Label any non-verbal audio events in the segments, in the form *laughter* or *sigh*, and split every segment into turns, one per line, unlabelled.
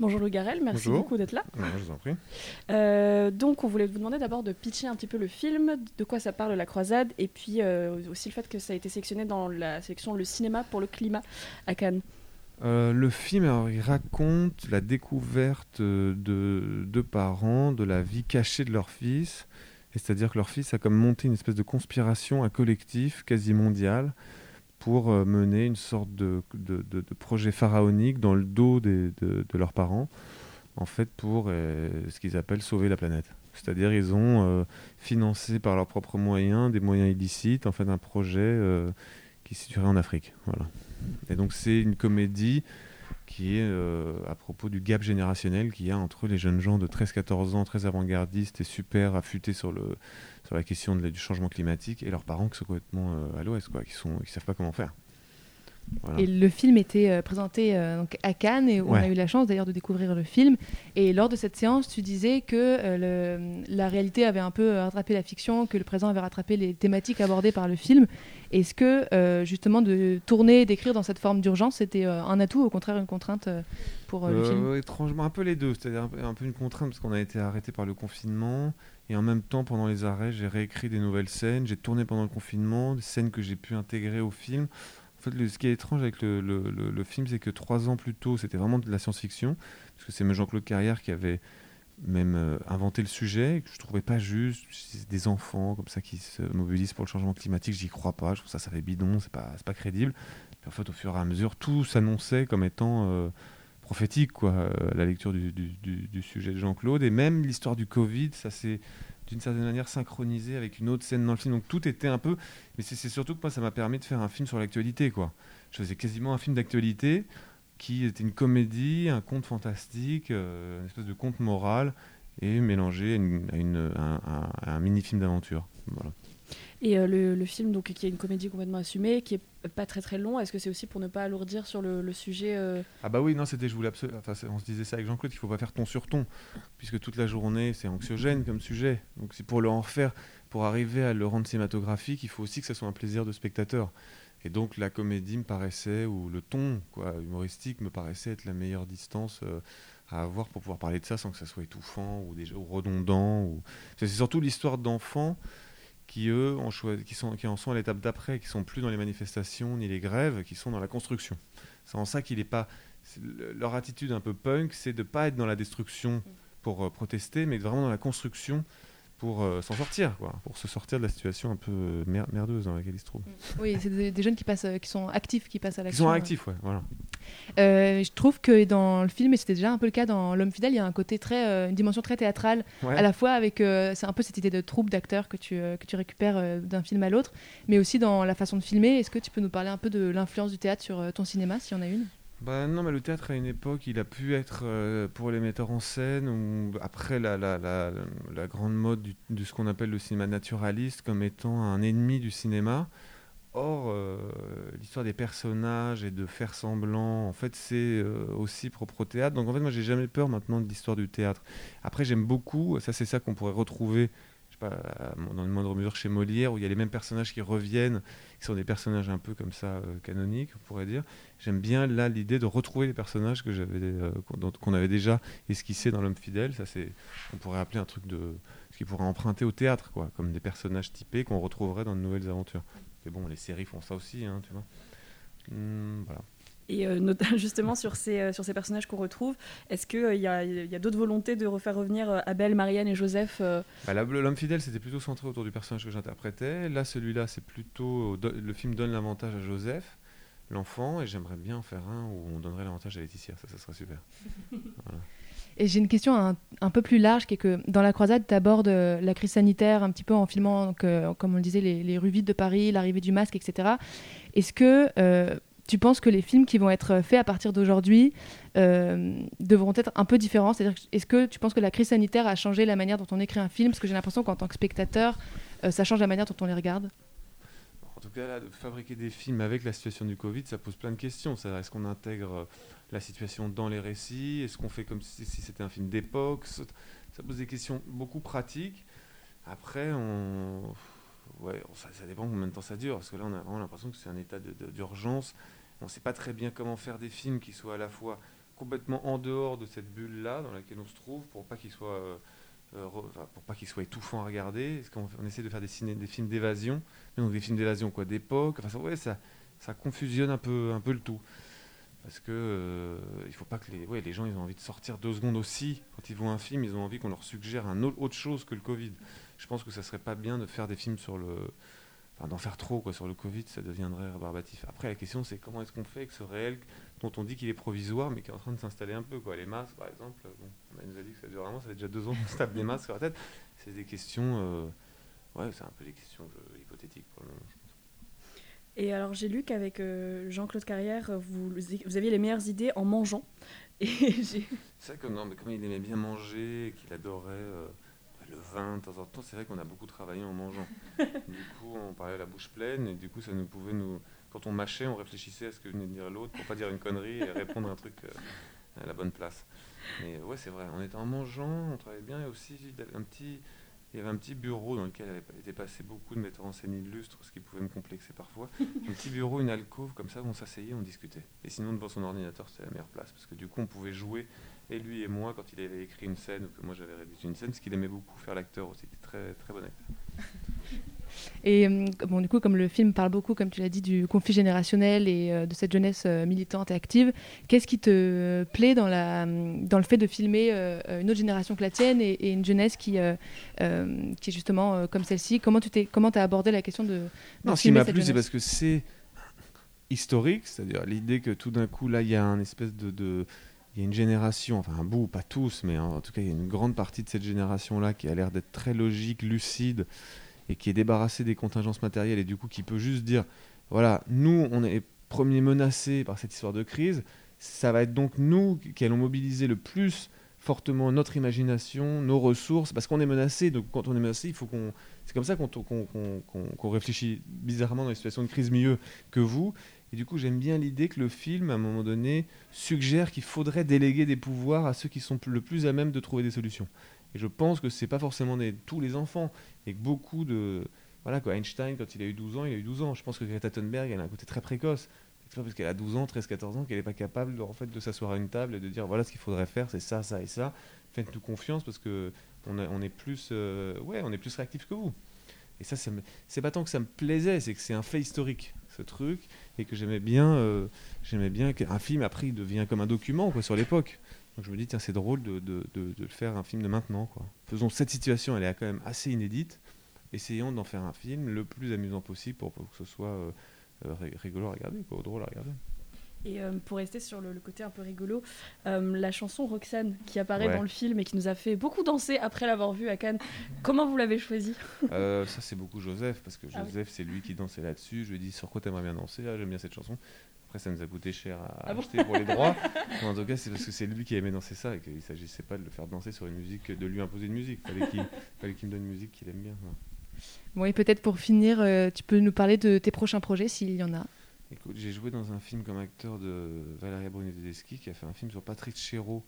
Bonjour Lou Garel, merci beaucoup d'être là.
je vous en prie.
Euh, donc, on voulait vous demander d'abord de pitcher un petit peu le film, de quoi ça parle la croisade, et puis euh, aussi le fait que ça a été sélectionné dans la sélection Le cinéma pour le climat à Cannes.
Euh, le film, il raconte la découverte de deux parents de la vie cachée de leur fils. C'est-à-dire que leur fils a comme monté une espèce de conspiration, un collectif quasi mondial, pour euh, mener une sorte de, projet pharaonique dans le dos de, leurs parents, en fait pour euh, ce qu'ils appellent sauver la planète. C'est-à-dire ils ont euh, financé par leurs propres moyens, des moyens illicites, en fait un projet qui se situerait en Afrique. Voilà. Et donc c'est une comédie qui est à propos du gap générationnel qu'il y a entre les jeunes gens de 13-14 ans, très avant-gardistes et super affûtés sur le, sur la question du changement climatique et leurs parents qui sont complètement euh, à l'ouest, quoi, qui ne qui savent pas comment faire.
Et le film était euh, présenté euh, donc à Cannes et on a eu la chance d'ailleurs de découvrir le film. Et lors de cette séance, tu disais que le, la réalité avait un peu rattrapé la fiction, que le présent avait rattrapé les thématiques abordées par le film. Est-ce que justement de tourner, d'écrire dans cette forme d'urgence, c'était un atout, au contraire une contrainte pour le film?
Étrangement, un peu les deux. C'est-à-dire un, un, peu une contrainte parce qu'on a été arrêté par le confinement. Et en même temps, pendant les arrêts, j'ai réécrit des nouvelles scènes. J'ai tourné pendant le confinement, des scènes que j'ai pu intégrer au film. En fait, ce qui est étrange avec le, film, c'est que trois ans plus tôt, c'était vraiment de la science-fiction, parce que c'est Jean-Claude Carrière qui avait même euh, inventé le sujet, que je trouvais pas juste. Des enfants comme ça qui se mobilisent pour le changement climatique, j'y crois pas. Je trouve ça, ça fait bidon, c'est pas, pas crédible. En fait, au fur et à mesure, tout s'annonçait comme étant euh, prophétique, quoi, euh, la lecture du, du, sujet de Jean-Claude. Et même l'histoire du Covid, ça s'est d'une certaine manière synchronisé avec une autre scène dans le film. Donc tout était un peu. Mais c'est surtout que moi, ça m'a permis de faire un film sur l'actualité, quoi. Je faisais quasiment un film d'actualité qui était une comédie, un conte fantastique, euh, une espèce de conte moral et mélangé à, une, un mini-film d'aventure. Voilà.
Et euh, le, film, donc, qui est une comédie complètement assumée, qui est pas très très long, est-ce que c'est aussi pour ne pas alourdir sur le, sujet euh
Ah bah oui, non, c'était, je voulais absolument, enfin, on se disait ça avec Jean-Claude, qu'il faut pas faire ton sur ton, puisque toute la journée c'est anxiogène comme sujet. Donc c'est pour le en faire, pour arriver à le rendre cinématographique, il faut aussi que ça soit un plaisir de spectateur. Et donc la comédie me paraissait, ou le ton quoi, humoristique me paraissait être la meilleure distance euh, à avoir pour pouvoir parler de ça sans que ça soit étouffant ou, déjà, ou redondant. Ou... C'est surtout l'histoire d'enfants qui eux ont choisi, qui, sont, qui en sont à l'étape d'après, qui sont plus dans les manifestations ni les grèves, qui sont dans la construction. C'est en ça qu'il n'est pas. Leur attitude un peu punk, c'est de ne pas être dans la destruction pour euh, protester, mais vraiment dans la construction pour euh, s'en sortir, quoi, pour se sortir de la situation un peu euh, merdeuse dans laquelle ils se trouvent.
Oui, c'est des, jeunes qui, passent, euh, qui sont actifs, qui passent à l'action.
Qui sont actifs, ouais, voilà.
Je trouve que dans le film, et c'était déjà un peu le cas dans L'homme fidèle, il y a un côté très, une dimension très théâtrale, à la fois avec, c'est un peu cette idée de troupe d'acteurs que tu, que tu récupères d'un film à l'autre, mais aussi dans la façon de filmer. Est-ce que tu peux nous parler un peu de l'influence du théâtre sur ton cinéma, s'il y en a une?
Bah non, mais le théâtre à une époque, il a pu être euh, pour les metteurs en scène, ou après la, la, la, la grande mode de ce qu'on appelle le cinéma naturaliste comme étant un ennemi du cinéma. Or, euh, l'histoire des personnages et de faire semblant, en fait, c'est euh, aussi propre au théâtre. Donc, en fait, moi, j'ai jamais peur maintenant de l'histoire du théâtre. Après, j'aime beaucoup, ça, c'est ça qu'on pourrait retrouver dans une moindre mesure chez Molière, où il y a les mêmes personnages qui reviennent, qui sont des personnages un peu comme ça euh, canoniques, on pourrait dire. J'aime bien là l'idée de retrouver les personnages que j'avais, euh, qu'on avait déjà esquissés dans L'homme fidèle. Ça, c'est, on pourrait appeler un truc de, ce qui pourrait emprunter au théâtre, quoi, comme des personnages typés qu'on retrouverait dans de nouvelles aventures. Mais bon, les séries font ça aussi, hein, tu vois. Hum, voilà.
Et euh, *laughs* justement sur ces, euh, sur ces personnages qu'on retrouve, est-ce qu'il euh, y a, y a d'autres volontés de refaire revenir Abel, Marianne et Joseph
bah, L'homme fidèle, c'était plutôt centré autour du personnage que j'interprétais. Là, celui-là, c'est plutôt. Le film donne l'avantage à Joseph, l'enfant, et j'aimerais bien en faire un où on donnerait l'avantage à Laetitia. Ça, ça serait super. *laughs*
Et j'ai une question un, peu plus large qui est que dans la croisade, tu abordes la crise sanitaire un petit peu en filmant, comme on le disait, les, rues vides de Paris, l'arrivée du masque, etc. Est-ce que tu penses que les films qui vont être faits à partir d'aujourd'hui euh, devront être un peu différents? C'est-à-dire, est-ce que tu penses que la crise sanitaire a changé la manière dont on écrit un film? Parce que j'ai l'impression qu'en tant que spectateur, euh, ça change la manière dont on les regarde.
En tout cas, là, de fabriquer des films avec la situation du Covid, ça pose plein de questions. Est-ce qu'on intègre euh, la situation dans les récits? Est-ce qu'on fait comme si, c'était un film d'époque? Ça pose des questions beaucoup pratiques. Après, ça, dépend combien de temps ça dure, parce que là, on a vraiment l'impression que c'est un état d'urgence on ne sait pas très bien comment faire des films qui soient à la fois complètement en dehors de cette bulle-là dans laquelle on se trouve pour pas qu'il soit, euh, euh, pour pas qu'il soit étouffant à regarder. On essaie de faire des, films d'évasion, donc des films d'évasion quoi, d'époque. Enfin, ouais, ça, ça confusionne un peu, un peu le tout. Parce que euh, il faut pas que les, ouais, les gens ils ont envie de sortir deux secondes aussi quand ils voient un film, ils ont envie qu'on leur suggère un autre, chose que le Covid. Je pense que ça serait pas bien de faire des films sur le, d'en faire trop quoi, sur le Covid, ça deviendrait rébarbatif. Après, la question, c'est comment est-ce qu'on fait avec ce réel dont on dit qu'il est provisoire, mais qui est en train de s'installer un peu. Quoi. Les masques, par exemple, bon, on nous a dit que ça dure vraiment, ça fait déjà deux ans qu'on se tape des masques sur la tête. C'est des questions, euh, ouais, c'est un peu des questions hypothétiques pour le moment, je pense.
Et alors, j'ai lu qu'avec euh, Jean-Claude Carrière, vous, vous aviez les meilleures idées en mangeant. *laughs*
C'est vrai que non, mais comme il aimait bien manger, qu'il adorait. Euh, le vin de temps en temps, c'est vrai qu'on a beaucoup travaillé en mangeant. *laughs* du coup, on parlait la bouche pleine et du coup, ça nous pouvait nous. Quand on mâchait, on réfléchissait à ce que venait de dire l'autre pour pas dire une connerie et répondre un truc euh, à la bonne place. Mais ouais, c'est vrai, on était en mangeant, on travaillait bien et aussi un petit. Il y avait un petit bureau dans lequel était passé beaucoup de metteurs en scène illustres, ce qui pouvait me complexer parfois. un petit bureau, une alcôve, comme ça, on s'asseyait, on discutait. Et sinon, devant son ordinateur, c'était la meilleure place, parce que du coup, on pouvait jouer et lui et moi quand il avait écrit une scène ou que moi j'avais rédigé une scène, parce qu'il aimait beaucoup faire l'acteur aussi, il était très, très bon acteur.
Et euh, bon, du coup, comme le film parle beaucoup, comme tu l'as dit, du conflit générationnel et euh, de cette jeunesse euh, militante et active, qu'est-ce qui te plaît dans, la, dans le fait de filmer une autre génération que la tienne et, une jeunesse qui, qui est justement comme celle-ci? Comment tu t'es, comment as abordé la question de, de
Non, ce qui m'a plu, c'est parce que c'est historique, c'est-à-dire l'idée que tout d'un coup, là, il y a un espèce de il y a une génération, enfin un bout, pas tous, mais en tout cas il y a une grande partie de cette génération-là qui a l'air d'être très logique, lucide, et qui est débarrassée des contingences matérielles, et du coup qui peut juste dire, voilà, nous, on est premiers menacés par cette histoire de crise, ça va être donc nous qui allons mobiliser le plus fortement notre imagination, nos ressources, parce qu'on est menacé, donc quand on est menacé. C'est comme ça qu'on réfléchit bizarrement dans les situations de crise mieux que vous, et du coup, j'aime bien l'idée que le film, à un moment donné, suggère qu'il faudrait déléguer des pouvoirs à ceux qui sont le plus à même de trouver des solutions. Et je pense que ce n'est pas forcément tous les enfants, et que beaucoup de... Voilà, quoi, Einstein, quand il a eu 12 ans, il a eu 12 ans. Je pense que Greta Thunberg, elle a un côté très précoce. C'est pas parce qu'elle a 12 ans, 13, 14 ans qu'elle n'est pas capable de, en fait, de s'asseoir à une table et de dire voilà ce qu'il faudrait faire, c'est ça, ça et ça. Faites-nous confiance parce que on, est plus, euh, ouais, est plus réactif que vous. Et ça, c'est pas tant que ça me plaisait, c'est que c'est un fait historique ce truc et que j'aimais bien, euh, j'aimais bien qu'un film après il devient comme un document sur l'époque. Donc je me dis tiens c'est drôle de, faire un film de maintenant. Faisons cette situation, elle est quand même assez inédite. Essayons d'en faire un film le plus amusant possible pour, que ce soit euh, euh, rigolo à regarder, quoi, drôle à regarder.
Et euh, pour rester sur le, côté un peu rigolo, euh, la chanson Roxane qui apparaît dans le film et qui nous a fait beaucoup danser après l'avoir vue à Cannes, comment vous l'avez choisie?
Euh, Ça, c'est beaucoup Joseph, parce que ah Joseph, c'est lui qui dansait là-dessus. Je lui ai dit sur quoi t'aimerais bien danser? Ah, J'aime bien cette chanson. Après, ça nous a coûté cher à ah acheter pour les droits. en tout cas, c'est parce que c'est lui qui aimait danser ça et qu'il ne s'agissait pas de le faire danser sur une musique, de lui imposer une musique. Il *laughs* fallait qu'il me donne une musique qu'il aime bien.
Bon, et peut-être pour finir, tu peux nous parler de tes prochains projets s'il y en a
Écoute, j'ai joué dans un film comme acteur de Valéria Bruni-Tedeschi qui a fait un film sur Patrick Chéreau,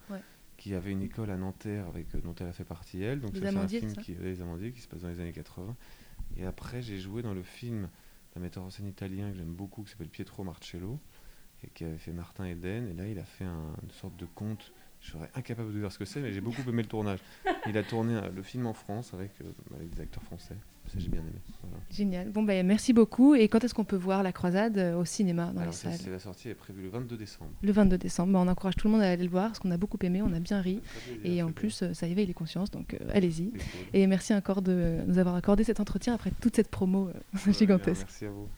qui avait une école à Nanterre avec, euh, dont elle a fait partie elle. Donc c'est un film qui, Les Amandiers, qui se passe dans les années 80. Et après, j'ai joué dans le film d'un metteur en scène italien que j'aime beaucoup, qui s'appelle Pietro Marcello, et qui avait fait Martin Eden. Et là, il a fait une sorte de conte je serais incapable de dire ce que c'est, mais j'ai beaucoup aimé le tournage. Il a tourné euh, le film en France avec, euh, avec des acteurs français. Ça, j'ai bien aimé.
Génial. Bon, ben, merci beaucoup. Et quand est-ce qu'on peut voir La Croisade euh, au cinéma dans
Alors,
les salles
La sortie est prévue le 22 décembre.
Le 22 décembre. Ben, on encourage tout le monde à aller le voir parce qu'on a beaucoup aimé, on a bien ri. et en plus, ça éveille les consciences, donc allez-y. Et merci encore de nous avoir accordé cet entretien après toute cette promo *laughs* gigantesque.
merci à vous.